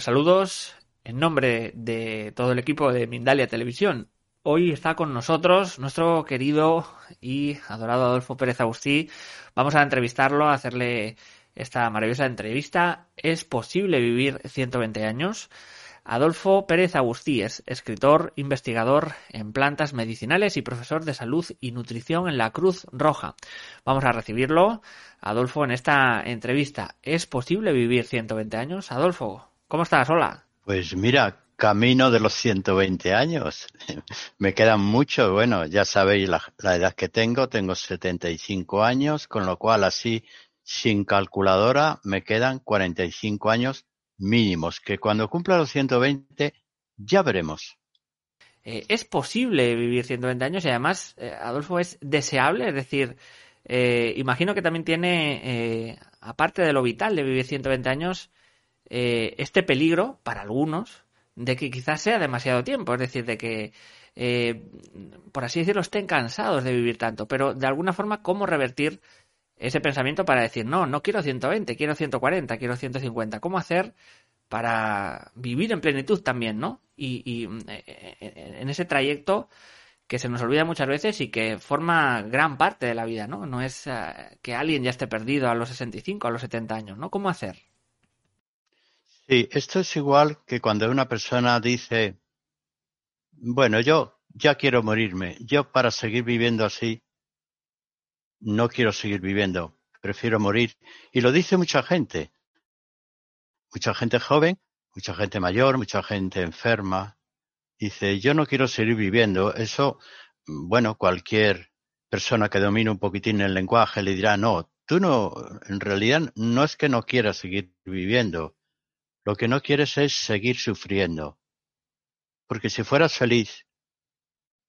Saludos en nombre de todo el equipo de Mindalia Televisión. Hoy está con nosotros nuestro querido y adorado Adolfo Pérez Agustí. Vamos a entrevistarlo, a hacerle esta maravillosa entrevista. ¿Es posible vivir 120 años? Adolfo Pérez Agustí es escritor, investigador en plantas medicinales y profesor de salud y nutrición en la Cruz Roja. Vamos a recibirlo, Adolfo, en esta entrevista. ¿Es posible vivir 120 años? Adolfo, ¿cómo estás? Hola. Pues mira, camino de los 120 años. Me quedan mucho. Bueno, ya sabéis la, la edad que tengo. Tengo 75 años, con lo cual así, sin calculadora, me quedan 45 años mínimos, que cuando cumpla los 120 ya veremos. Eh, es posible vivir 120 años y además, eh, Adolfo, es deseable, es decir, eh, imagino que también tiene, aparte de lo vital de vivir 120 años, este peligro para algunos de que quizás sea demasiado tiempo, es decir, de que, por así decirlo, estén cansados de vivir tanto, pero de alguna forma, ¿cómo revertir ese pensamiento para decir, no, no quiero 120, quiero 140, quiero 150. ¿Cómo hacer para vivir en plenitud también, ¿no? Y, eh, eh, en ese trayecto que se nos olvida muchas veces y que forma gran parte de la vida, ¿no? No es eh, que alguien ya esté perdido a los 65, a los 70 años, ¿no? ¿Cómo hacer? Sí, esto es igual que cuando una persona dice, bueno, yo ya quiero morirme, yo para seguir viviendo así no quiero seguir viviendo, prefiero morir. Y lo dice mucha gente. Mucha gente joven, mucha gente mayor, mucha gente enferma. Dice, yo no quiero seguir viviendo. Eso, bueno, cualquier persona que domine un poquitín el lenguaje le dirá, no, tú no, en realidad no es que no quieras seguir viviendo. Lo que no quieres es seguir sufriendo. Porque si fueras feliz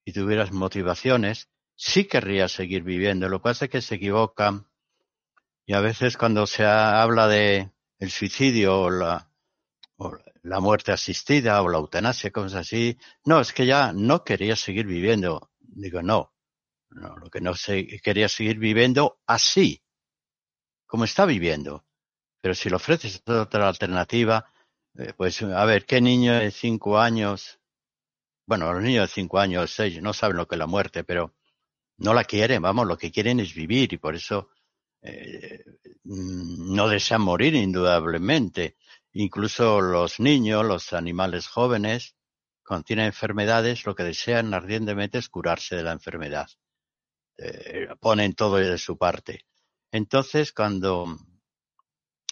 y tuvieras motivaciones, sí querría seguir viviendo. Lo que pasa es que se equivocan y a veces cuando se habla de el suicidio o la, o la muerte asistida o la eutanasia, cosas así, no, es que ya no quería seguir viviendo. Digo, no, no lo que no se, quería seguir viviendo así, como está viviendo. Pero si le ofreces otra alternativa, eh, pues a ver, ¿qué niño de cinco años? Bueno, los niños de cinco años, seis, no saben lo que es la muerte, pero no la quieren, vamos, lo que quieren es vivir y por eso eh, no desean morir indudablemente. Incluso los niños, los animales jóvenes, cuando tienen enfermedades, lo que desean ardientemente es curarse de la enfermedad. Eh, ponen todo de su parte. Entonces, cuando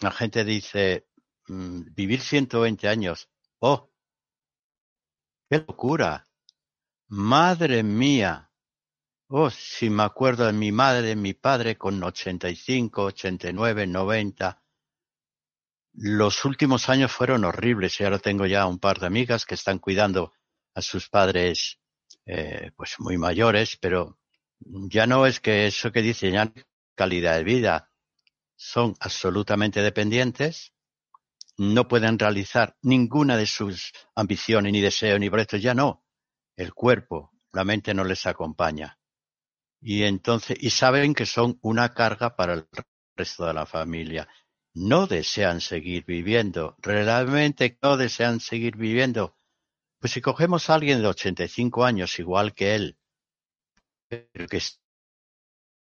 la gente dice mm, vivir 120 años, oh, qué locura, madre mía, Oh, si me acuerdo de mi madre, mi padre con 85, 89, 90. Los últimos años fueron horribles y ahora tengo ya un par de amigas que están cuidando a sus padres eh, pues muy mayores, pero ya no es que eso que dicen ya calidad de vida. Son absolutamente dependientes, no pueden realizar ninguna de sus ambiciones ni deseos ni proyectos, ya no. El cuerpo, la mente no les acompaña y entonces y saben que son una carga para el resto de la familia. No desean seguir viviendo, realmente no desean seguir viviendo. Pues si cogemos a alguien de 85 años igual que él, que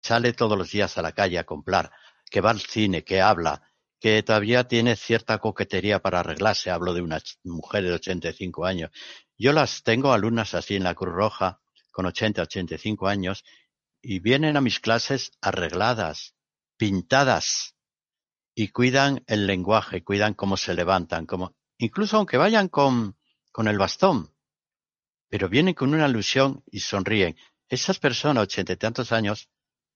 sale todos los días a la calle a comprar, que va al cine, que habla, que todavía tiene cierta coquetería para arreglarse, hablo de una mujer de 85 años. Yo las tengo alumnas así en la Cruz Roja, con 80, 85 años, y vienen a mis clases arregladas, pintadas, y cuidan el lenguaje, cuidan cómo se levantan, como, incluso aunque vayan con, con el bastón, pero vienen con una ilusión y sonríen. Esas personas, ochenta y tantos años,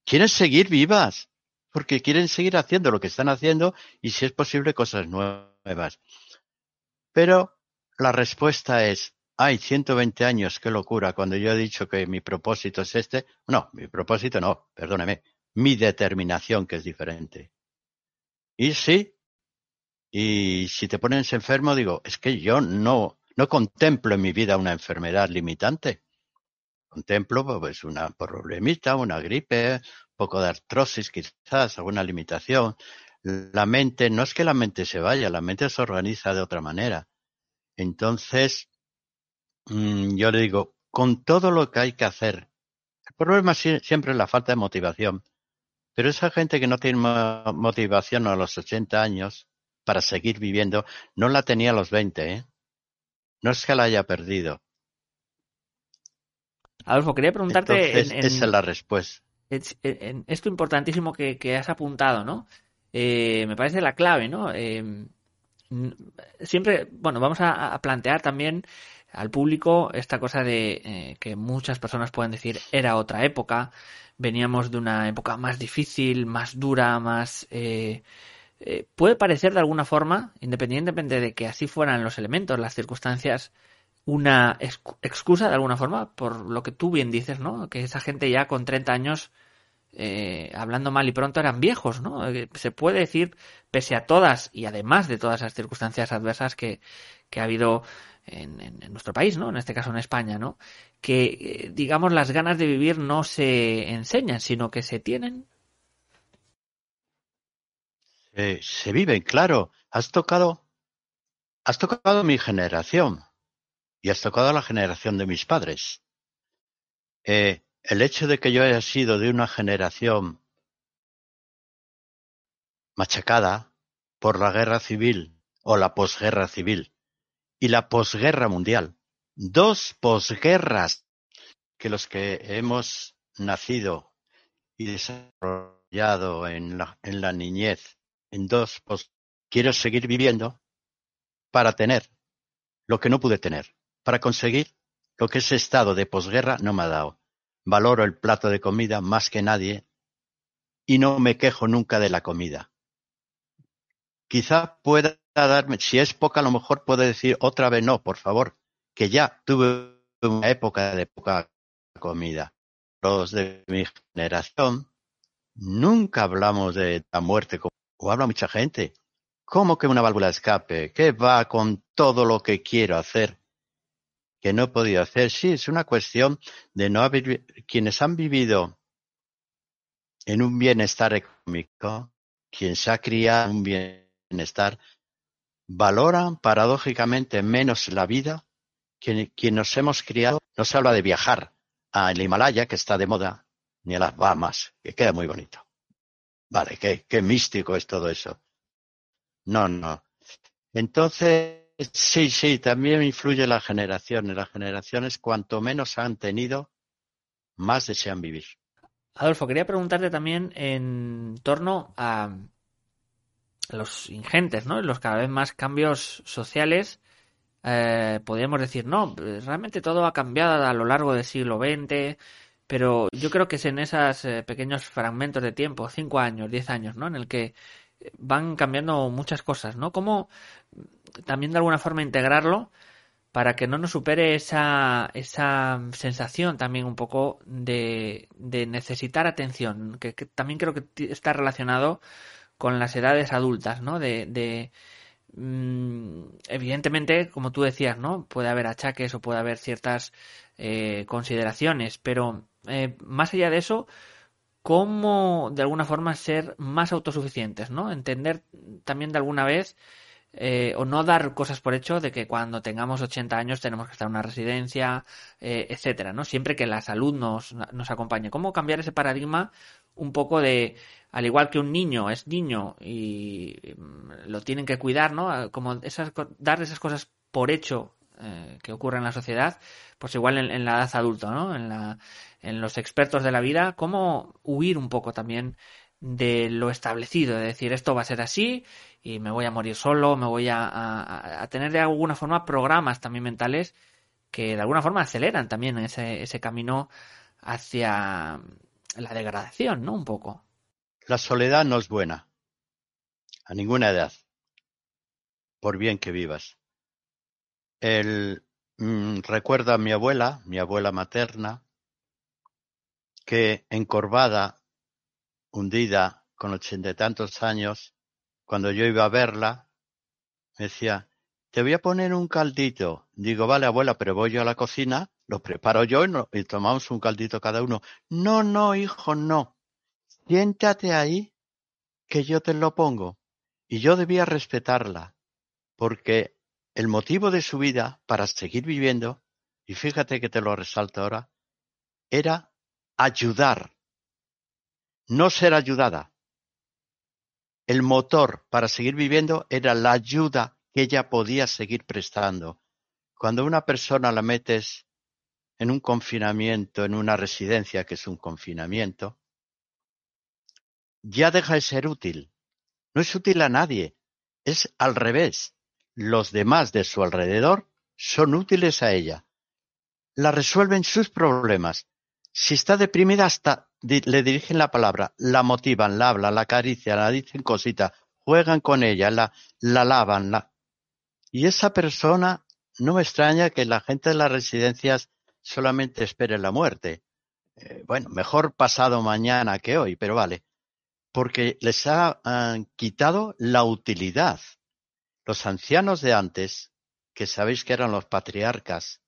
quieren seguir vivas, porque quieren seguir haciendo lo que están haciendo y si es posible cosas nuevas. Pero la respuesta es, Ay, 120 años, qué locura, cuando yo he dicho que mi propósito es este. No, mi propósito no, perdóneme, mi determinación que es diferente. Y sí, y si te pones enfermo, digo, es que yo no, no contemplo en mi vida una enfermedad limitante. Contemplo pues una problemita, una gripe, poco de artrosis quizás, alguna limitación. la mente, no es que la mente se vaya, la mente se organiza de otra manera. Entonces, mm, yo le digo, con todo lo que hay que hacer, el problema siempre es la falta de motivación. Pero esa gente que no tiene motivación a los 80 años para seguir viviendo, no la tenía a los 20, ¿eh? No es que la haya perdido. Adolfo, quería preguntarte. esa es la respuesta. Esto importantísimo que, has apuntado, ¿no? Eh, me parece la clave, ¿no? Eh, siempre, bueno, vamos a, plantear también al público esta cosa de eh, que muchas personas pueden decir era otra época, veníamos de una época más difícil, más dura, más... puede parecer de alguna forma, independientemente de que así fueran los elementos, las circunstancias, una excusa de alguna forma por lo que tú bien dices, ¿no? Que esa gente ya con 30 años, eh, hablando mal y pronto, eran viejos, ¿no? Eh, se puede decir, pese a todas y además de todas las circunstancias adversas que, que ha habido en, en, nuestro país, ¿no? En este caso en España, ¿no? Que, eh, digamos, las ganas de vivir no se enseñan, sino que se tienen. se viven, claro. Has tocado, has tocado mi generación y has tocado a la generación de mis padres. Eh, el hecho de que yo haya sido de una generación machacada por la guerra civil o la posguerra civil y la posguerra mundial, dos posguerras que los que hemos nacido y desarrollado en la, en la niñez, en dos pos, quiero seguir viviendo para tener lo que no pude tener para conseguir lo que ese estado de posguerra no me ha dado. Valoro el plato de comida más que nadie y no me quejo nunca de la comida. Quizá pueda darme, si es poca, a lo mejor puedo decir otra vez no, por favor, que ya tuve una época de poca comida. Los de mi generación nunca hablamos de la muerte, o habla mucha gente. ¿Cómo que una válvula de escape? ¿Qué va con todo lo que quiero hacer? Que no he podido hacer. Sí, es una cuestión de no haber, quienes han vivido en un bienestar económico, quien se ha criado en un bienestar, valoran paradójicamente menos la vida que quien nos hemos criado. No se habla de viajar al Himalaya, que está de moda, ni a las Bahamas, que queda muy bonito. Vale, qué, qué místico es todo eso. No, no. Entonces, Sí, sí, también influye la generación. Las generaciones, cuanto menos han tenido, más desean vivir. Adolfo, quería preguntarte también en torno a los ingentes, ¿no? Los cada vez más cambios sociales. Eh, podríamos decir, no, realmente todo ha cambiado a lo largo del siglo XX, pero yo creo que es en esos eh, pequeños fragmentos de tiempo, cinco años, diez años, ¿no? En el que van cambiando muchas cosas, ¿no? ¿Cómo también de alguna forma integrarlo para que no nos supere esa, esa sensación también un poco de, de necesitar atención, que, también creo que está relacionado con las edades adultas, ¿no? De, de mm, evidentemente, como tú decías, ¿no? Puede haber achaques o puede haber ciertas eh, consideraciones, pero eh, más allá de eso, cómo de alguna forma ser más autosuficientes, ¿no? Entender también de alguna vez eh, o no dar cosas por hecho de que cuando tengamos 80 años tenemos que estar en una residencia, eh, etcétera, ¿no? Siempre que la salud nos, nos acompañe. ¿Cómo cambiar ese paradigma un poco de, al igual que un niño es niño y mm, lo tienen que cuidar, ¿no? Como esas, dar esas cosas por hecho eh, que ocurre en la sociedad, pues igual en, la edad adulta, ¿no? En, la, en los expertos de la vida, cómo huir un poco también de lo establecido, de decir esto va a ser así y me voy a morir solo, me voy a, tener de alguna forma programas también mentales que de alguna forma aceleran también ese, ese camino hacia la degradación, ¿no? Un poco. La soledad no es buena, a ninguna edad, por bien que vivas. El, mm, recuerdo a mi abuela, mi abuela materna, que encorvada, hundida, con ochenta y tantos años, cuando yo iba a verla, me decía, te voy a poner un caldito. Digo, vale, abuela, pero voy yo a la cocina, lo preparo yo y, y tomamos un caldito cada uno. No, no, hijo, no. Siéntate ahí que yo te lo pongo. Y yo debía respetarla, porque el motivo de su vida para seguir viviendo, y fíjate que te lo resalto ahora, era ayudar, no ser ayudada. El motor para seguir viviendo era la ayuda que ella podía seguir prestando. Cuando una persona la metes en un confinamiento, en una residencia que es un confinamiento, ya deja de ser útil. No es útil a nadie. Es al revés. Los demás de su alrededor son útiles a ella. La resuelven sus problemas. Si está deprimida, hasta le dirigen la palabra, la motivan, la hablan, la acarician, la dicen cositas, juegan con ella, la, la lavan. La... Y esa persona, no me extraña que la gente de las residencias solamente espere la muerte. Eh, bueno, mejor pasado mañana que hoy, pero vale porque les ha quitado la utilidad. Los ancianos de antes, que sabéis que eran los patriarcas,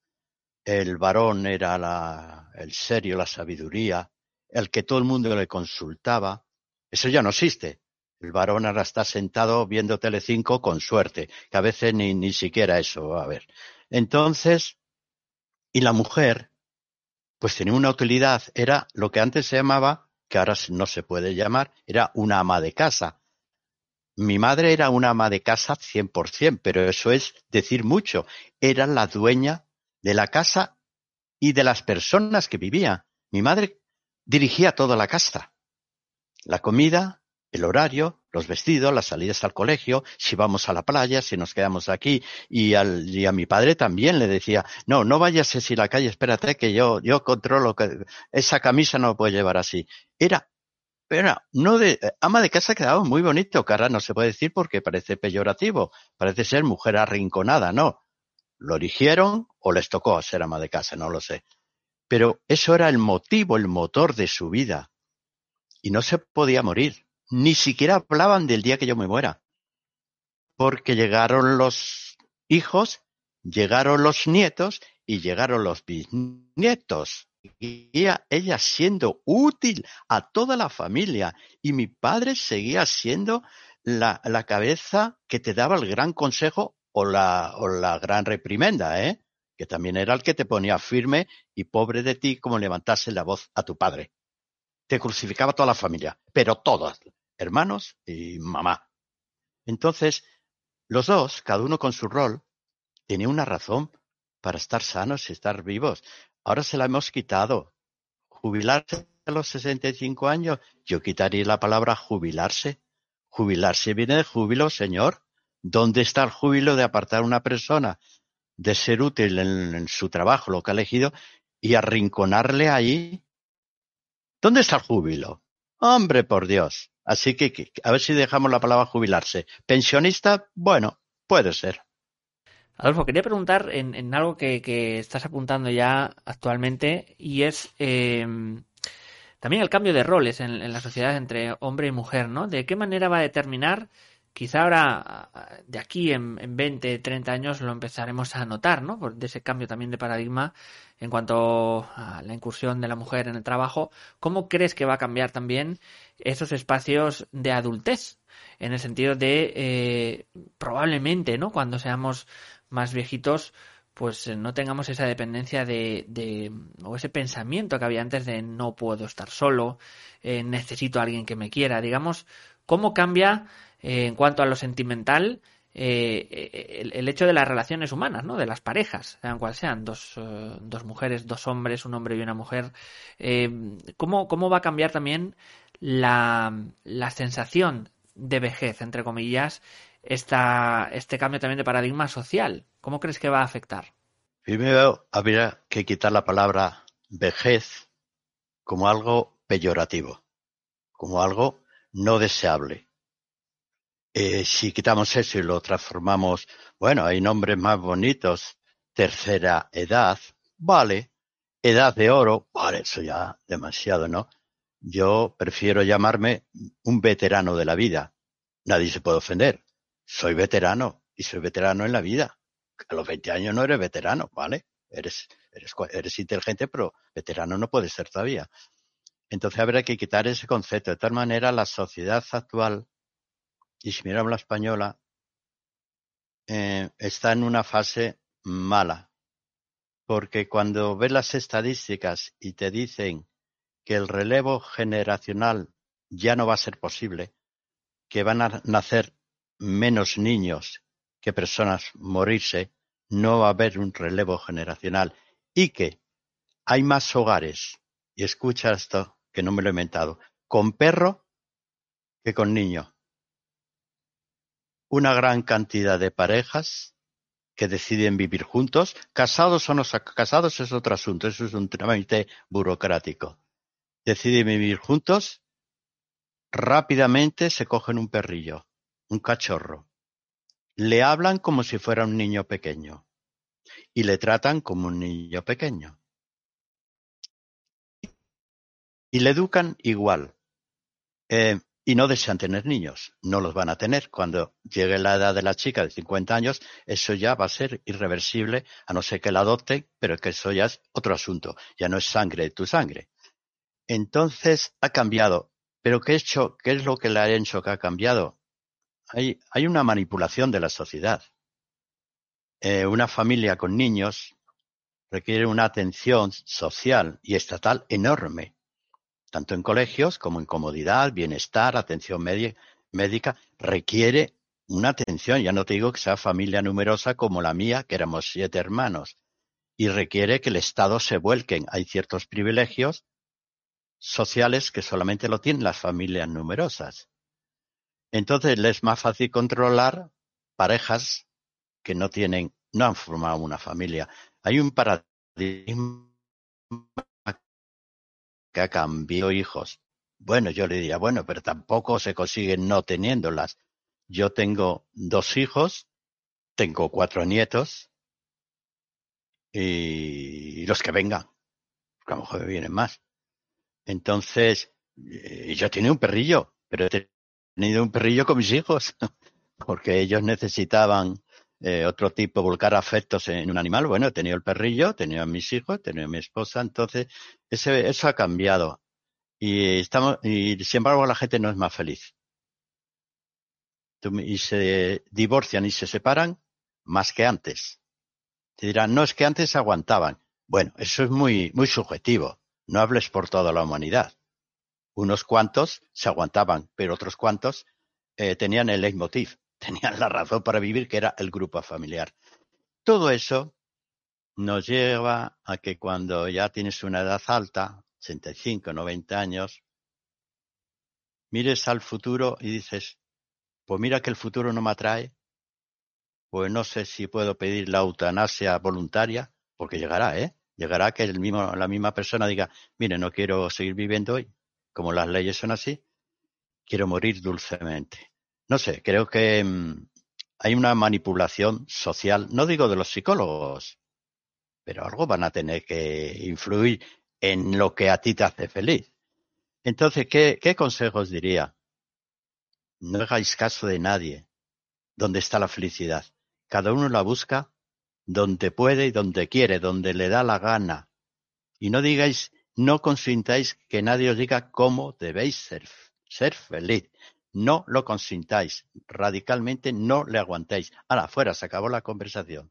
el varón era la, el serio, la sabiduría, el que todo el mundo le consultaba, eso ya no existe. El varón ahora está sentado viendo Telecinco con suerte, que a veces ni, ni siquiera eso va a ver. Entonces, y la mujer, pues tenía una utilidad, era lo que antes se llamaba que ahora no se puede llamar, era una ama de casa. Mi madre era una ama de casa 100%, pero eso es decir mucho. Era la dueña de la casa y de las personas que vivían. Mi madre dirigía toda la casa. La comida, el horario, los vestidos, las salidas al colegio, si vamos a la playa, si nos quedamos aquí, y, al, y a mi padre también le decía, no, no vayas si la calle, espérate que yo, yo controlo que esa camisa no puede llevar así. Era, era, no de, ama de casa quedaba muy bonito, cara no se puede decir porque parece peyorativo, parece ser mujer arrinconada, no. Lo eligieron o les tocó ser ama de casa, no lo sé. Pero eso era el motivo, el motor de su vida. Y no se podía morir ni siquiera hablaban del día que yo me muera. Porque llegaron los hijos, llegaron los nietos y llegaron los bisnietos. Y ella, siendo útil a toda la familia. Y mi padre seguía siendo la, la cabeza que te daba el gran consejo o la, o la gran reprimenda, ¿eh? que también era el que te ponía firme y pobre de ti como levantase la voz a tu padre. Te crucificaba toda la familia, pero todas, hermanos y mamá. Entonces, los dos, cada uno con su rol, tenía una razón para estar sanos y estar vivos. Ahora se la hemos quitado. Jubilarse a los 65 años, yo quitaría la palabra jubilarse. Jubilarse viene de júbilo, señor. ¿Dónde está el júbilo de apartar a una persona de ser útil en, su trabajo, lo que ha elegido, y arrinconarle ahí? ¿Dónde está el júbilo? Hombre, por Dios. Así que, a ver si dejamos la palabra jubilarse. Pensionista, bueno, puede ser. Adolfo, quería preguntar en, algo que, estás apuntando ya actualmente y es em, también el cambio de roles en, la sociedad entre hombre y mujer, ¿no? ¿De qué manera va a determinar quizá ahora, de aquí en, en 20, 30 años, lo empezaremos a notar, ¿no? Por de ese cambio también de paradigma en cuanto a la incursión de la mujer en el trabajo. ¿Cómo crees que va a cambiar también esos espacios de adultez? En el sentido de, eh, probablemente, ¿no? Cuando seamos más viejitos, pues eh, no tengamos esa dependencia de, de, o ese pensamiento que había antes de no puedo estar solo, eh, necesito a alguien que me quiera, digamos, cómo cambia eh, en cuanto a lo sentimental, eh, el, hecho de las relaciones humanas, ¿no? De las parejas, sean cual sean, dos, eh, dos mujeres, dos hombres, un hombre y una mujer. ¿cómo, ¿Cómo va a cambiar también la, la sensación de vejez, entre comillas, esta, este cambio también de paradigma social? ¿Cómo crees que va a afectar? Primero habría que quitar la palabra vejez como algo peyorativo, como algo no deseable. Eh, si quitamos eso y lo transformamos, bueno, hay nombres más bonitos, tercera edad, vale, edad de oro, vale, eso ya demasiado, ¿no? Yo prefiero llamarme un veterano de la vida. Nadie se puede ofender. Soy veterano y soy veterano en la vida. A los 20 años no eres veterano, ¿vale? Eres, eres, eres inteligente, pero veterano no puedes ser todavía. Entonces habrá que quitar ese concepto. De tal manera, la sociedad actual, y si miramos la española, eh, está en una fase mala. Porque cuando ves las estadísticas y te dicen que el relevo generacional ya no va a ser posible, que van a nacer menos niños que personas morirse, no va a haber un relevo generacional y que hay más hogares, y escucha esto, que no me lo he inventado, con perro que con niño. Una gran cantidad de parejas que deciden vivir juntos, casados o no casados es otro asunto, eso es un trámite burocrático. Deciden vivir juntos, rápidamente se cogen un perrillo, un cachorro. Le hablan como si fuera un niño pequeño y le tratan como un niño pequeño. Y le educan igual. Eh, y no desean tener niños. No los van a tener. Cuando llegue la edad de la chica de 50 años, eso ya va a ser irreversible, a no ser que la adopten, pero que eso ya es otro asunto. Ya no es sangre de tu sangre. Entonces ha cambiado. Pero ¿qué, es lo que le ha hecho que ha cambiado? Hay, hay una manipulación de la sociedad. Eh, una familia con niños requiere una atención social y estatal enorme tanto en colegios como en comodidad, bienestar, atención médica, requiere una atención. Ya no te digo que sea familia numerosa como la mía, que éramos siete hermanos, y requiere que el Estado se vuelque. Hay ciertos privilegios sociales que solamente lo tienen las familias numerosas. Entonces les es más fácil controlar parejas que no tienen, no han formado una familia. Hay un paradigma que ha cambiado hijos. Bueno, yo le diría, bueno, pero tampoco se consiguen no teniéndolas. Yo tengo dos hijos, tengo cuatro nietos y, los que vengan, a lo mejor me vienen más. Entonces, eh, yo tenía un perrillo, pero he tenido un perrillo con mis hijos, porque ellos necesitaban eh, otro tipo, volcar afectos en un animal. Bueno, he tenido el perrillo, he tenido a mis hijos, he tenido a mi esposa, entonces ese, eso ha cambiado. Y, estamos, y sin embargo la gente no es más feliz. Y se divorcian y se separan más que antes. Te dirán, no es que antes aguantaban. Bueno, eso es muy, muy subjetivo. No hables por toda la humanidad. Unos cuantos se aguantaban, pero otros cuantos eh, tenían el leitmotiv tenían la razón para vivir, que era el grupo familiar. Todo eso nos lleva a que cuando ya tienes una edad alta, 85, 90 años, mires al futuro y dices, pues mira que el futuro no me atrae, pues no sé si puedo pedir la eutanasia voluntaria, porque llegará, ¿eh? Llegará que el mismo, la misma persona diga, mire, no quiero seguir viviendo hoy, como las leyes son así, quiero morir dulcemente. No sé, creo que mm, hay una manipulación social, no digo de los psicólogos, pero algo van a tener que influir en lo que a ti te hace feliz. Entonces, ¿qué, qué consejos diría? No hagáis caso de nadie. ¿Dónde está la felicidad? Cada uno la busca donde puede y donde quiere, donde le da la gana. Y no digáis, no consintáis que nadie os diga cómo debéis ser, ser feliz. No lo consintáis, radicalmente no le aguantéis. Ahora, fuera, se acabó la conversación.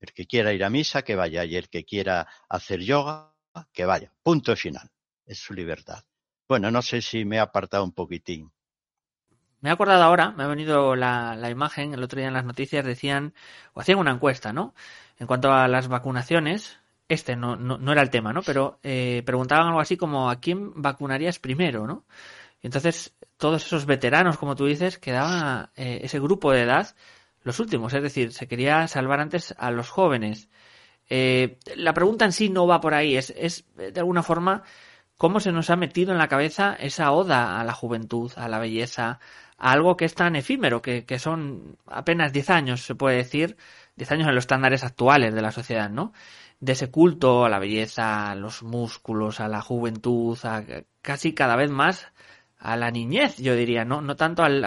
El que quiera ir a misa, que vaya, y el que quiera hacer yoga, que vaya. Punto final. Es su libertad. Bueno, no sé si me he apartado un poquitín. Me he acordado ahora, me ha venido la, imagen, el otro día en las noticias decían, o hacían una encuesta, ¿no? En cuanto a las vacunaciones, este no, no, era el tema, ¿no? Pero eh, preguntaban algo así como, ¿a quién vacunarías primero, ¿no? Y entonces todos esos veteranos, como tú dices, quedaba eh, ese grupo de edad los últimos, es decir, se quería salvar antes a los jóvenes. Eh, la pregunta en sí no va por ahí, es, es de alguna forma cómo se nos ha metido en la cabeza esa oda a la juventud, a la belleza, a algo que es tan efímero, que, que son apenas 10 años, se puede decir, 10 años en los estándares actuales de la sociedad, ¿no? De ese culto a la belleza, a los músculos, a la juventud, a casi cada vez más a la niñez, yo diría, no, no tanto al,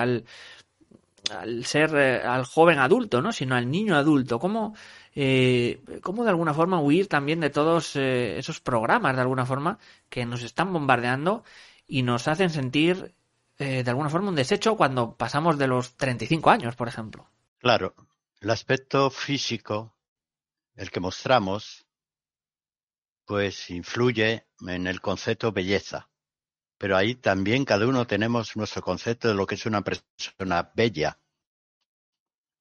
al ser eh, al joven adulto, ¿no? Sino al niño adulto. ¿Cómo, eh, cómo de alguna forma huir también de todos eh, esos programas, de alguna forma, que nos están bombardeando y nos hacen sentir de alguna forma un desecho cuando pasamos de los 35 años, por ejemplo? Claro, el aspecto físico, el que mostramos, pues influye en el concepto belleza pero ahí también cada uno tenemos nuestro concepto de lo que es una persona bella.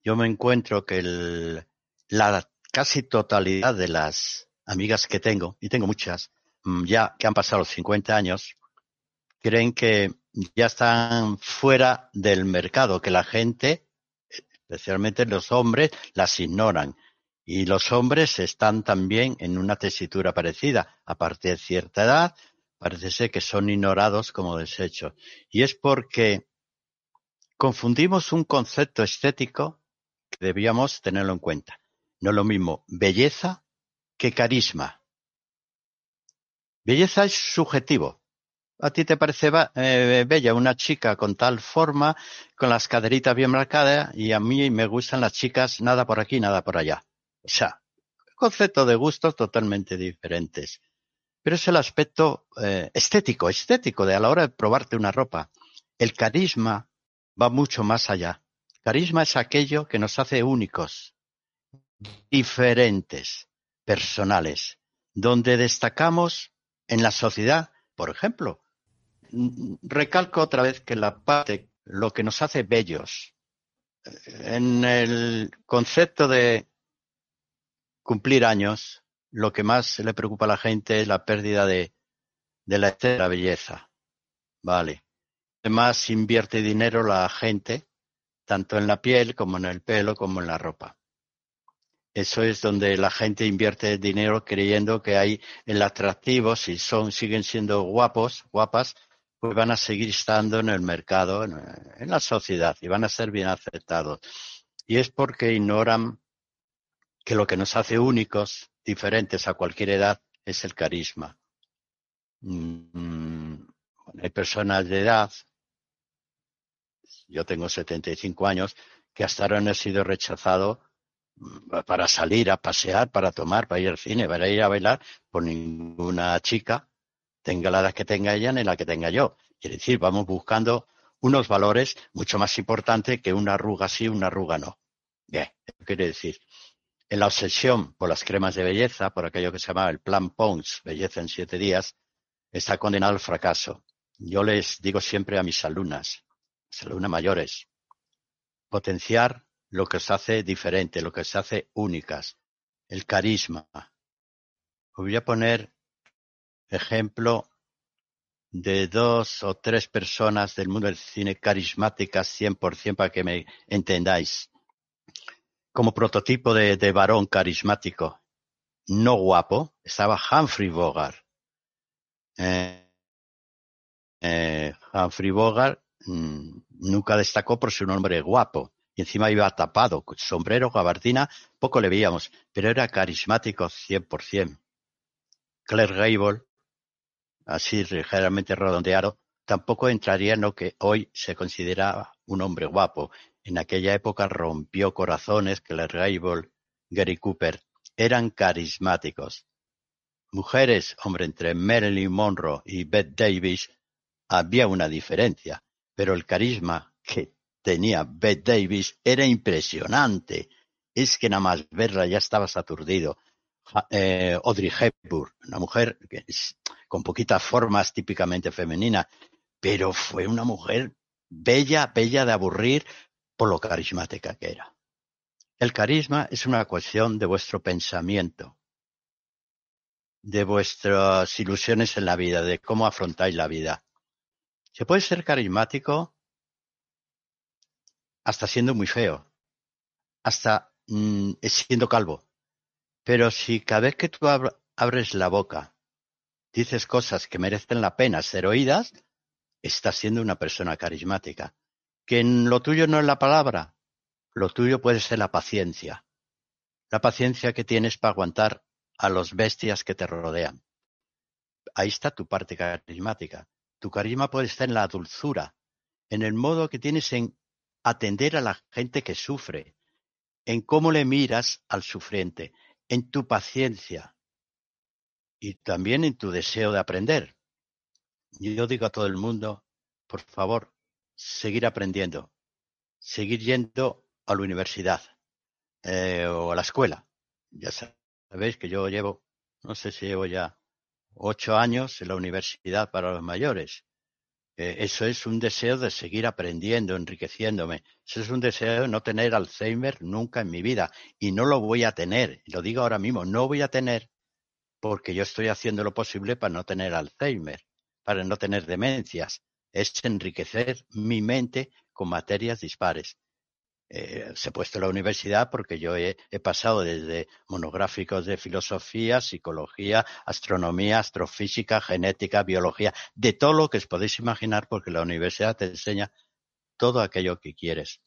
Yo me encuentro que la casi totalidad de las amigas que tengo, y tengo muchas, mm, ya que han pasado los 50 años, creen que ya están fuera del mercado, que la gente, especialmente los hombres, las ignoran. Y los hombres están también en una tesitura parecida. A partir de cierta edad, parece ser que son ignorados como desechos. Y es porque confundimos un concepto estético que debíamos tenerlo en cuenta. No es lo mismo belleza que carisma. Belleza es subjetivo. A ti te parece eh, bella una chica con tal forma, con las caderitas bien marcadas, y a mí me gustan las chicas nada por aquí, nada por allá. O sea, concepto de gustos totalmente diferentes pero es el aspecto eh, estético, estético de a la hora de probarte una ropa. El carisma va mucho más allá. Carisma es aquello que nos hace únicos, diferentes, personales, donde destacamos en la sociedad, por ejemplo. Recalco otra vez que la parte, lo que nos hace bellos, en el concepto de cumplir años, lo que más le preocupa a la gente es la pérdida de, de la la belleza. Vale. Además, invierte dinero la gente, tanto en la piel como en el pelo, como en la ropa. Eso es donde la gente invierte dinero creyendo que hay el atractivo, si son, siguen siendo guapos, guapas, pues van a seguir estando en el mercado, en la sociedad y van a ser bien aceptados. Y es porque ignoran que lo que nos hace únicos diferentes a cualquier edad es el carisma. Mm, hay personas de edad, yo tengo 75 años, que hasta ahora no he sido rechazado mm, para salir a pasear, para tomar, para ir al cine, para ir a bailar, por ninguna chica, tenga la edad que tenga ella ni la que tenga yo. Quiere decir, vamos buscando unos valores mucho más importantes que una arruga sí, una arruga no. Bien, quiere decir en la obsesión por las cremas de belleza, por aquello que se llamaba el plan Pons, belleza en siete días, está condenado al fracaso. Yo les digo siempre a mis alumnas, mis alumnas mayores, potenciar lo que os hace diferente, lo que os hace únicas, el carisma. voy a poner ejemplo de dos o tres personas del mundo del cine carismáticas 100% para que me entendáis como prototipo de, varón carismático, no guapo, estaba Humphrey Bogart. Eh, eh, Humphrey Bogart mm, nunca destacó por ser un hombre guapo y encima iba tapado, sombrero, gabardina, poco le veíamos, pero era carismático 100%. Claire Gable, así ligeramente redondeado, tampoco entraría en lo que hoy se considera un hombre guapo. En aquella época rompió corazones que Gable, Gary Cooper, eran carismáticos. Mujeres, hombre, entre Marilyn Monroe y Bette Davis había una diferencia, pero el carisma que tenía Bette Davis era impresionante. Es que nada más verla ya estabas aturdido. Eh, Audrey Hepburn, una mujer con poquitas formas típicamente femeninas, pero fue una mujer bella, bella de aburrir, por lo carismática que era. El carisma es una cuestión de vuestro pensamiento, de vuestras ilusiones en la vida, de cómo afrontáis la vida. Se puede ser carismático hasta siendo muy feo, hasta mm, siendo calvo. Pero si cada vez que tú abres la boca dices cosas que merecen la pena ser oídas, estás siendo una persona carismática que lo tuyo no es la palabra, lo tuyo puede ser la paciencia, la paciencia que tienes para aguantar a los bestias que te rodean. Ahí está tu parte carismática. Tu carisma puede estar en la dulzura, en el modo que tienes en atender a la gente que sufre, en cómo le miras al sufriente, en tu paciencia y también en tu deseo de aprender. Yo digo a todo el mundo, por favor, seguir aprendiendo, seguir yendo a la universidad eh, o a la escuela. Ya sabéis que yo llevo, no sé si llevo ya ocho años en la universidad para los mayores. Eh, eso es un deseo de seguir aprendiendo, enriqueciéndome. Eso es un deseo de no tener Alzheimer nunca en mi vida. Y no lo voy a tener. Lo digo ahora mismo, no voy a tener porque yo estoy haciendo lo posible para no tener Alzheimer, para no tener demencias. Es enriquecer mi mente con materias dispares. Eh, se he puesto la universidad porque yo he, pasado desde monográficos de filosofía, psicología, astronomía, astrofísica, genética, biología, de todo lo que os podéis imaginar porque la universidad te enseña todo aquello que quieres.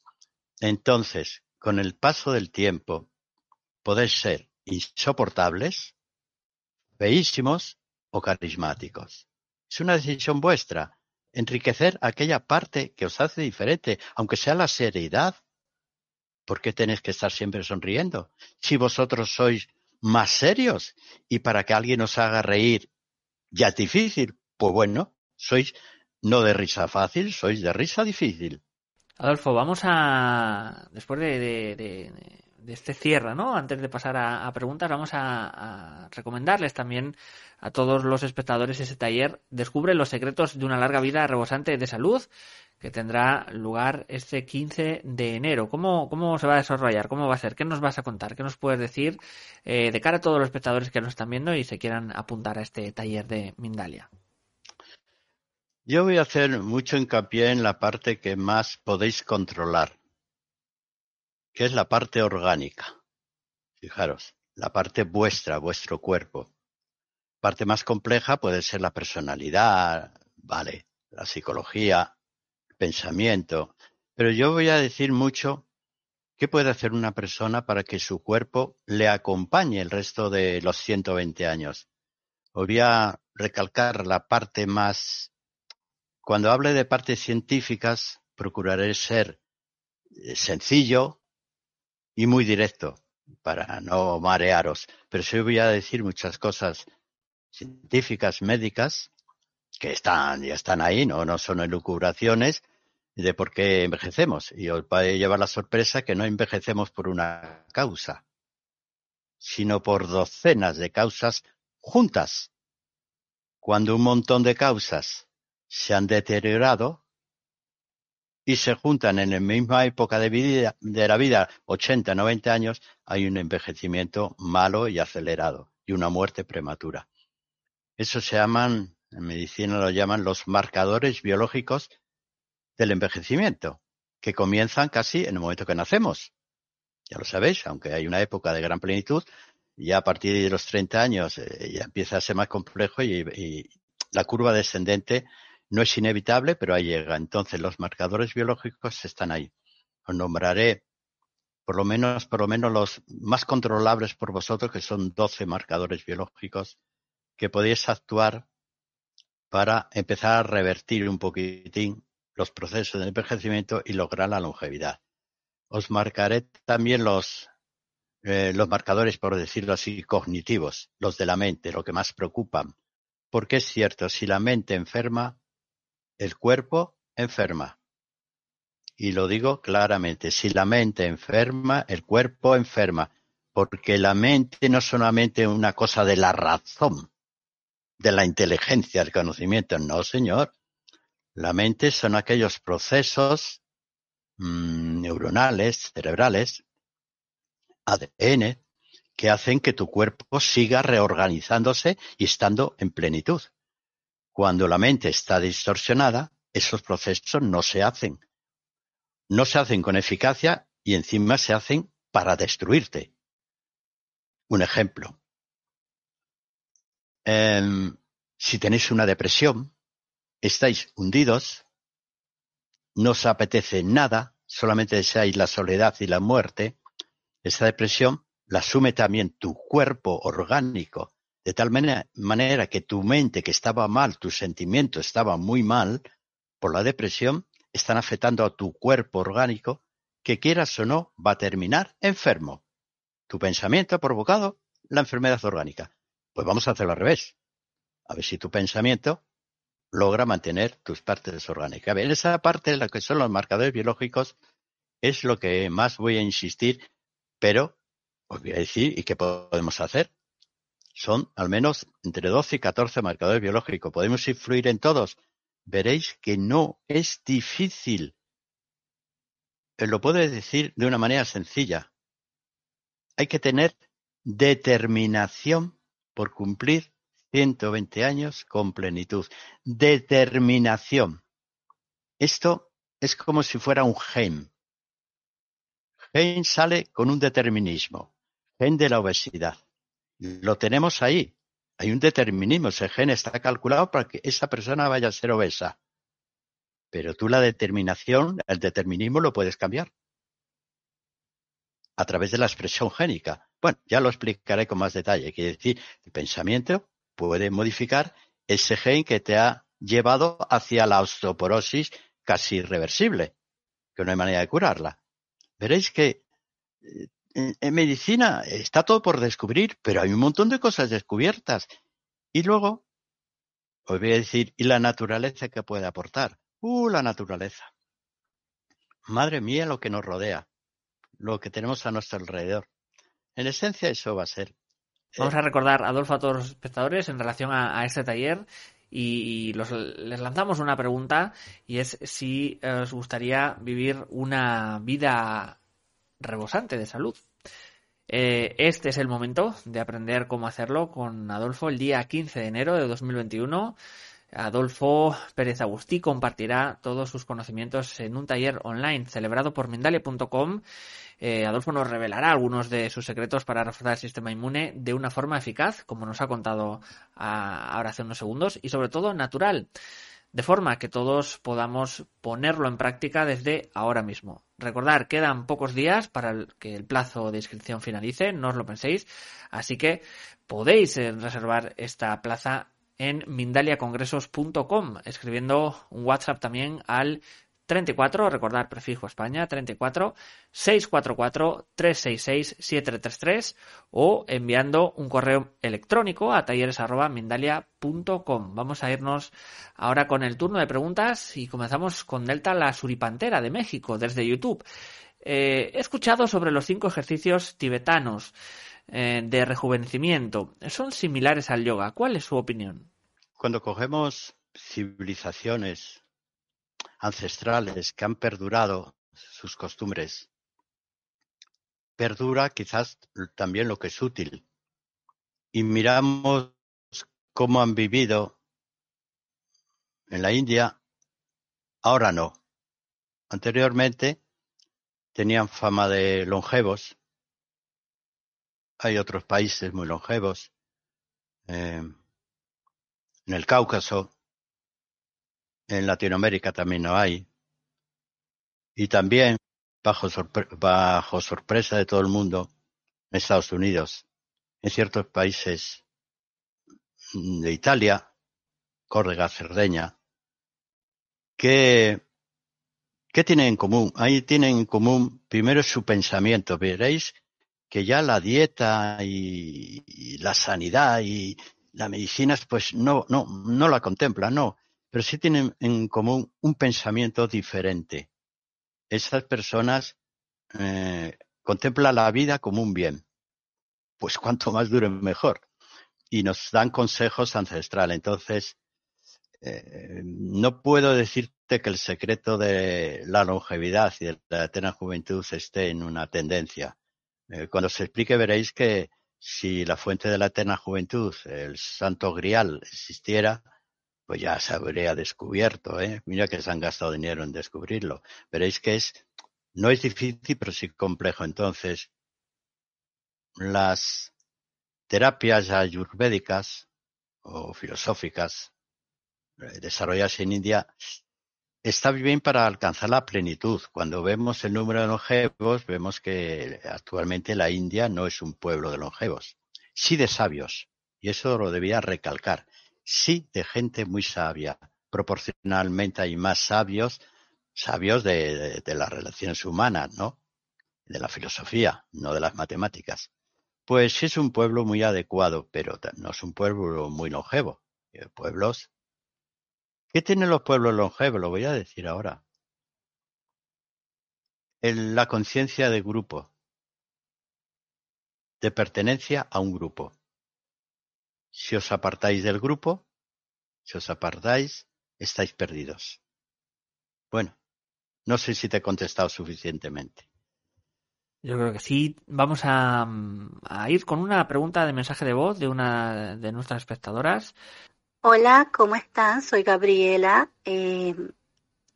Entonces, con el paso del tiempo, podéis ser insoportables, feísimos o carismáticos. Es una decisión vuestra, enriquecer aquella parte que os hace diferente, aunque sea la seriedad ¿por qué tenéis que estar siempre sonriendo? Si vosotros sois más serios y para que alguien os haga reír ya es difícil, pues bueno, sois no de risa fácil, sois de risa difícil. Adolfo, vamos a, después de, este cierre, ¿no? Antes de pasar a, preguntas, vamos a, recomendarles también a todos los espectadores ese taller Descubre los secretos de una larga vida rebosante de salud que tendrá lugar este 15 de enero. ¿Cómo, ¿Cómo se va a desarrollar? ¿Cómo va a ser? ¿Qué nos vas a contar? ¿Qué nos puedes decir eh, de cara a todos los espectadores que nos están viendo y se quieran apuntar a este taller de Mindalia? Yo voy a hacer mucho hincapié en la parte que más podéis controlar, que es la parte orgánica. Fijaros, la parte vuestra, vuestro cuerpo. Parte más compleja puede ser la personalidad, vale, la psicología, pensamiento. Pero yo voy a decir mucho qué puede hacer una persona para que su cuerpo le acompañe el resto de los 120 años. voy a recalcar la parte más... Cuando hable de partes científicas, procuraré ser eh, sencillo y muy directo para no marearos. Pero sí voy a decir muchas cosas científicas, médicas, que están, ya están ahí, no, no son elucubraciones, de por qué envejecemos. Y os va a llevar la sorpresa que no envejecemos por una causa, sino por docenas de causas juntas. Cuando un montón de causas se han deteriorado y se juntan en la misma época de, vida, de la vida, 80, 90 años, hay un envejecimiento malo y acelerado y una muerte prematura. Eso se llaman, en medicina lo llaman los marcadores biológicos del envejecimiento, que comienzan casi en el momento que nacemos. Ya lo sabéis, aunque hay una época de gran plenitud, ya a partir de los 30 años eh, ya empieza a ser más complejo y, la curva descendente no es inevitable, pero ahí llega. Entonces los marcadores biológicos están ahí. Os nombraré por lo menos, por lo menos los más controlables por vosotros, que son 12 marcadores biológicos que podéis actuar para empezar a revertir un poquitín los procesos de envejecimiento y lograr la longevidad. Os marcaré también los, eh, los marcadores, por decirlo así, cognitivos, los de la mente, lo que más preocupan. Porque es cierto, si la mente enferma, el cuerpo enferma. Y lo digo claramente, si la mente enferma, el cuerpo enferma. Porque la mente no es solamente una cosa de la razón, de la inteligencia, del conocimiento. No, señor. La mente son aquellos procesos mm, neuronales, cerebrales, ADN, que hacen que tu cuerpo siga reorganizándose y estando en plenitud. Cuando la mente está distorsionada, esos procesos no se hacen. No se hacen con eficacia y encima se hacen para destruirte. Un ejemplo. Em, si tenéis una depresión, estáis hundidos, no os apetece nada, solamente deseáis la soledad y la muerte, esa depresión la asume también tu cuerpo orgánico, de tal manera, que tu mente que estaba mal, tu sentimiento estaba muy mal por la depresión, están afectando a tu cuerpo orgánico que quieras o no va a terminar enfermo. Tu pensamiento ha provocado la enfermedad orgánica. Pues vamos a hacerlo al revés. A ver si tu pensamiento logra mantener tus partes orgánicas. A ver, esa parte de la que son los marcadores biológicos es lo que más voy a insistir, pero os voy a decir y qué podemos hacer. Son al menos entre 12 y 14 marcadores biológicos. ¿Podemos influir en todos? Veréis que no es difícil. Lo puedo decir de una manera sencilla. Hay que tener determinación por cumplir 120 años con plenitud. Determinación. Esto es como si fuera un gen. Gen sale con un determinismo. Gen de la obesidad. Lo tenemos ahí. Hay un determinismo. Ese gen está calculado para que esa persona vaya a ser obesa. Pero tú la determinación, el determinismo lo puedes cambiar a través de la expresión génica. Bueno, ya lo explicaré con más detalle. Quiere decir, el pensamiento puede modificar ese gen que te ha llevado hacia la osteoporosis casi irreversible, que no hay manera de curarla. Veréis que eh, en, medicina está todo por descubrir, pero hay un montón de cosas descubiertas. Y luego, os voy a decir, ¿y la naturaleza que puede aportar? Uh, la naturaleza. Madre mía, lo que nos rodea, lo que tenemos a nuestro alrededor. En esencia, eso va a ser Vamos a recordar, Adolfo, a todos los espectadores en relación a, este taller y, les lanzamos una pregunta y es si os gustaría vivir una vida rebosante de salud. Eh, este es el momento de aprender cómo hacerlo con Adolfo el día 15 de enero de 2021. Adolfo Pérez Agustí compartirá todos sus conocimientos en un taller online celebrado por Mindalia.com eh, Adolfo nos revelará algunos de sus secretos para reforzar el sistema inmune de una forma eficaz, como nos ha contado ahora hace unos segundos, y sobre todo natural, de forma que todos podamos ponerlo en práctica desde ahora mismo. Recordar, quedan pocos días para que el plazo de inscripción finalice, no os lo penséis, así que podéis eh, reservar esta plaza en mindaliacongresos.com, escribiendo un WhatsApp también al 34, recordar prefijo España, 34 644 366 733 o enviando un correo electrónico a talleres.mindalia.com. Vamos a irnos ahora con el turno de preguntas y comenzamos con Delta la Suripantera de México desde YouTube. Eh, he escuchado sobre los cinco ejercicios tibetanos eh, de rejuvenecimiento. ¿Son similares al yoga? ¿Cuál es su opinión? Cuando cogemos civilizaciones ancestrales que han perdurado sus costumbres. Perdura quizás también lo que es útil. Y miramos cómo han vivido en la India, ahora no. Anteriormente tenían fama de longevos. Hay otros países muy longevos. Eh, en el Cáucaso en Latinoamérica también no hay. Y también, bajo, bajo sorpresa de todo el mundo, en Estados Unidos, en ciertos países de Italia, Córdoba, Cerdeña, que, ¿qué tienen en común? Ahí tienen en común primero su pensamiento. Veréis que ya la dieta y, la sanidad y la medicina pues no, no, no la contemplan, no pero sí tienen en común un pensamiento diferente. Esas personas eh, contemplan la vida como un bien. Pues cuanto más dure mejor. Y nos dan consejos ancestrales. Entonces, eh, no puedo decirte que el secreto de la longevidad y de la eterna juventud esté en una tendencia. Eh, cuando se explique veréis que si la fuente de la eterna juventud, el santo grial, existiera, pues ya se habría descubierto, ¿eh? Mira que se han gastado dinero en descubrirlo. Veréis que es, no es difícil, pero sí complejo. Entonces, las terapias ayurvédicas o filosóficas eh, desarrolladas en India está bien para alcanzar la plenitud. Cuando vemos el número de longevos, vemos que actualmente la India no es un pueblo de longevos, sí de sabios. Y eso lo debía recalcar sí de gente muy sabia. Proporcionalmente hay más sabios sabios de, las relaciones humanas, ¿no? De la filosofía, no de las matemáticas. Pues es un pueblo muy adecuado, pero no es un pueblo muy longevo. Pueblos. ¿Qué tienen los pueblos longevos? Lo voy a decir ahora. la conciencia de grupo, de pertenencia a un grupo. Si os apartáis del grupo, si os apartáis, estáis perdidos. Bueno, no sé si te he contestado suficientemente. Yo creo que sí. Vamos a, ir con una pregunta de mensaje de voz de una de nuestras espectadoras. Hola, ¿cómo están? Soy Gabriela. Eh,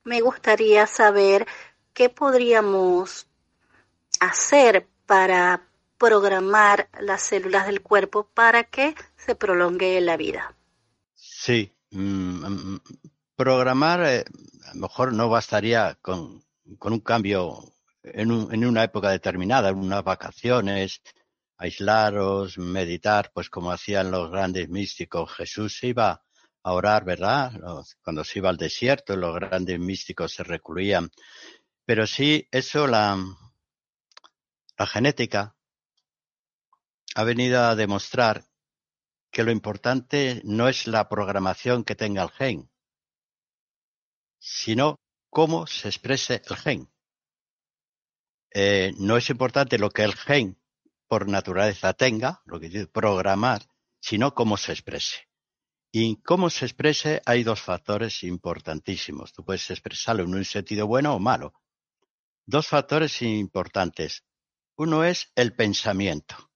me gustaría saber qué podríamos hacer para programar las células del cuerpo para que se prolongue la vida. Sí, mm, mm, programar eh, a lo mejor no bastaría con, un cambio en, en, una época determinada, en unas vacaciones, aislaros, meditar, pues como hacían los grandes místicos. Jesús se iba a orar, ¿verdad? Cuando se iba al desierto, los grandes místicos se recluían. Pero sí, eso la, la genética ha venido a demostrar que lo importante no es la programación que tenga el gen, sino cómo se exprese el gen. Eh, no es importante lo que el gen por naturaleza tenga, lo que dice programar, sino cómo se exprese. Y cómo se exprese hay dos factores importantísimos. Tú puedes expresarlo en un sentido bueno o malo. Dos factores importantes. Uno es el pensamiento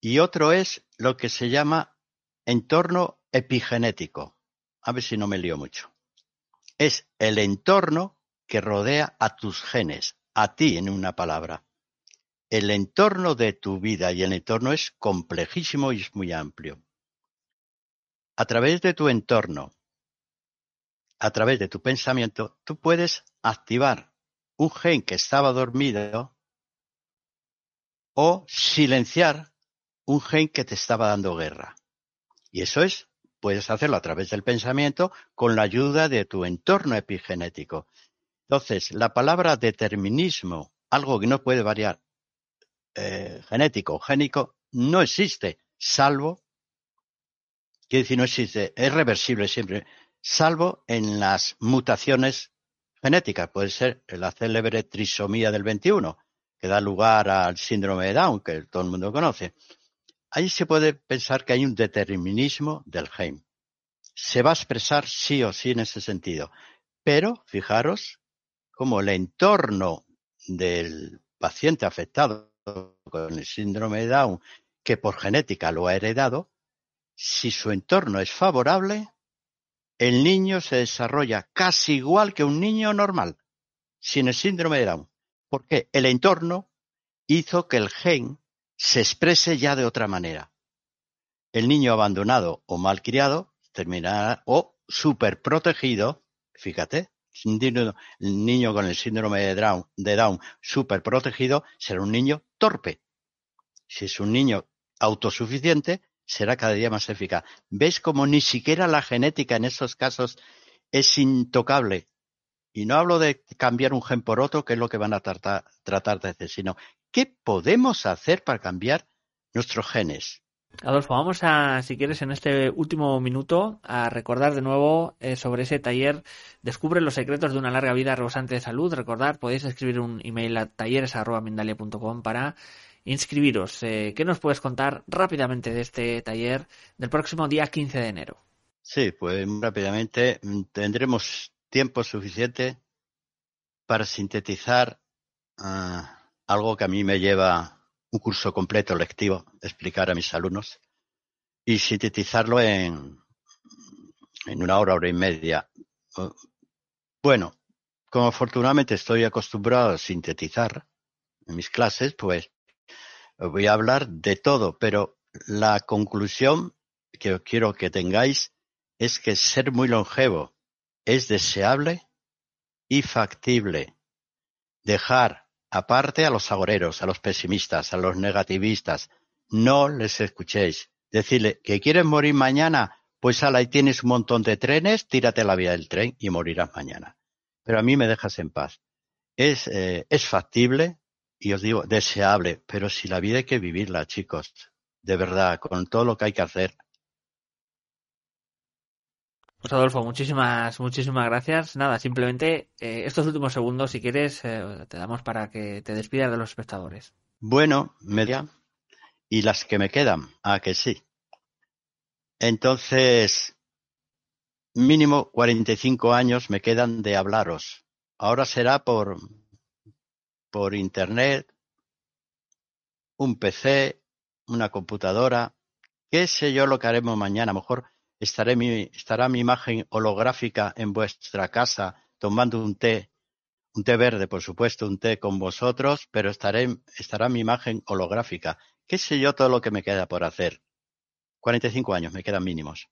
y otro es lo que se llama entorno epigenético. A ver si no me lío mucho. Es el entorno que rodea a tus genes, a ti en una palabra. El entorno de tu vida y el entorno es complejísimo y es muy amplio. A través de tu entorno, a través de tu pensamiento, tú puedes activar un gen que estaba dormido o silenciar un gen que te estaba dando guerra. Y eso es, puedes hacerlo a través del pensamiento con la ayuda de tu entorno epigenético. Entonces, la palabra determinismo, algo que no puede variar, eh, genético o génico, no existe, salvo, quiere decir, no existe, es reversible siempre, salvo en las mutaciones genéticas. Puede ser la célebre trisomía del 21, que da lugar al síndrome de Down, que todo el mundo conoce. Ahí se puede pensar que hay un determinismo del gen. Se va a expresar sí o sí en ese sentido. Pero fijaros cómo el entorno del paciente afectado con el síndrome de Down, que por genética lo ha heredado, si su entorno es favorable, el niño se desarrolla casi igual que un niño normal, sin el síndrome de Down. Porque el entorno hizo que el gen se exprese ya de otra manera. El niño abandonado o malcriado terminará o superprotegido, fíjate, el niño con el síndrome de Down, de Down superprotegido será un niño torpe. Si es un niño autosuficiente, será cada día más eficaz. ¿Ves cómo ni siquiera la genética en esos casos es intocable? Y no hablo de cambiar un gen por otro, que es lo que van a tratar, tratar de hacer, sino ¿Qué podemos hacer para cambiar nuestros genes? Adolfo, vamos a, si quieres, en este último minuto, a recordar de nuevo eh, sobre ese taller Descubre los secretos de una larga vida rebosante de salud. Recordad, podéis escribir un email a talleres.mindalia.com para inscribiros. Eh, ¿Qué nos puedes contar rápidamente de este taller del próximo día 15 de enero? Sí, pues rápidamente mm, tendremos tiempo suficiente para sintetizar ah, algo que a mí me lleva un curso completo lectivo explicar a mis alumnos y sintetizarlo en, en una hora, hora y media. Bueno, como afortunadamente estoy acostumbrado a sintetizar en mis clases, pues voy a hablar de todo, pero la conclusión que quiero que tengáis es que ser muy longevo es deseable y factible. Dejar Aparte a los agoreros, a los pesimistas, a los negativistas, no les escuchéis. Decirle que quieren morir mañana, pues ala, ahí tienes un montón de trenes, tírate la vía del tren y morirás mañana. Pero a mí me dejas en paz. Es, eh, es factible y os digo, deseable, pero si la vida hay que vivirla, chicos, de verdad, con todo lo que hay que hacer. Pues Adolfo, muchísimas, muchísimas gracias. Nada, simplemente eh, estos últimos segundos, si quieres, eh, te damos para que te despidas de los espectadores. Bueno, media. Y las que me quedan, ah, que sí. Entonces, mínimo 45 años me quedan de hablaros. Ahora será por, por internet, un PC, una computadora, qué sé yo lo que haremos mañana. A mejor estaré mi, estará mi imagen holográfica en vuestra casa tomando un té, un té verde, por supuesto, un té con vosotros, pero estaré, estará mi imagen holográfica. ¿Qué sé yo todo lo que me queda por hacer? 45 años me quedan mínimos.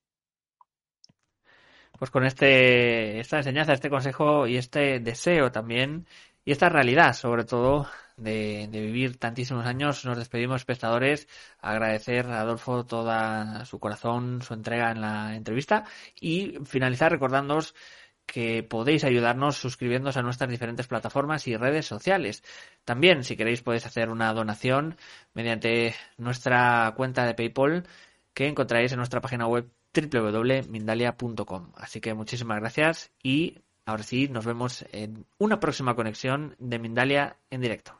Pues con este, esta enseñanza, este consejo y este deseo también, y esta realidad, sobre todo, de, vivir tantísimos años, nos despedimos, espectadores. Agradecer a Adolfo toda su corazón, su entrega en la entrevista y finalizar recordándoos que podéis ayudarnos suscribiéndose a nuestras diferentes plataformas y redes sociales. También, si queréis, podéis hacer una donación mediante nuestra cuenta de PayPal que encontraréis en nuestra página web www.mindalia.com. Así que muchísimas gracias y ahora sí nos vemos en una próxima conexión de Mindalia en directo.